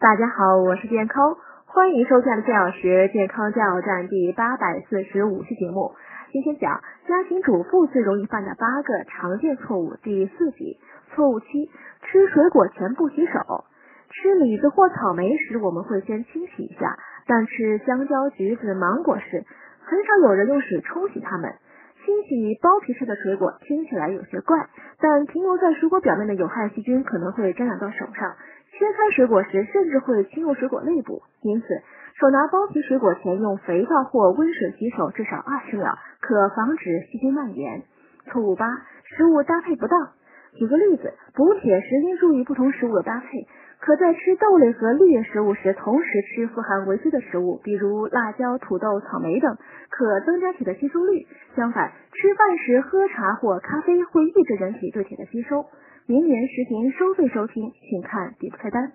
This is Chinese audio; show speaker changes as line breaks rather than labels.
大家好，我是健康，欢迎收看的四小时健康加油站第八百四十五期节目。今天讲家庭主妇最容易犯的八个常见错误第四集。错误七：吃水果前不洗手。吃李子或草莓时，我们会先清洗一下，但吃香蕉、橘子、芒果时，很少有人用水冲洗它们。清洗剥皮式的水果听起来有些怪，但停留在水果表面的有害细菌可能会沾染到手上。切开水果时，甚至会侵入水果内部，因此手拿包皮水果前用肥皂或温水洗手至少二十秒，可防止细菌蔓延。错误八：食物搭配不当。举个例子，补铁时应注意不同食物的搭配。可在吃豆类和绿叶食物时，同时吃富含维 C 的食物，比如辣椒、土豆、草莓等，可增加铁的吸收率。相反，吃饭时喝茶或咖啡会抑制人体对铁的吸收。明年实行收费收听，请看底部菜单。